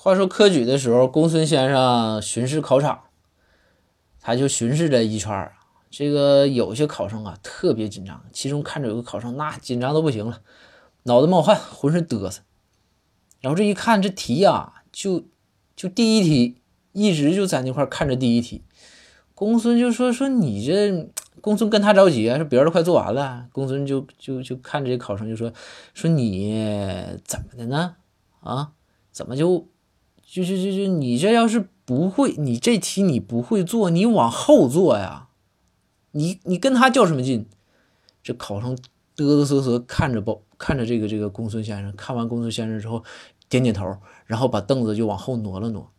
话说科举的时候，公孙先生巡视考场，他就巡视了一圈儿。这个有些考生啊特别紧张，其中看着有个考生那紧张都不行了，脑袋冒汗，浑身嘚瑟。然后这一看这题呀，就就第一题，一直就在那块看着第一题。公孙就说说你这，公孙跟他着急啊，说别人都快做完了。公孙就就就看着这考生就说说你怎么的呢？啊，怎么就？就就就就你这要是不会，你这题你不会做，你往后做呀。你你跟他较什么劲？这考生嘚嘚瑟瑟看着包，看着这个这个公孙先生，看完公孙先生之后，点点头，然后把凳子就往后挪了挪。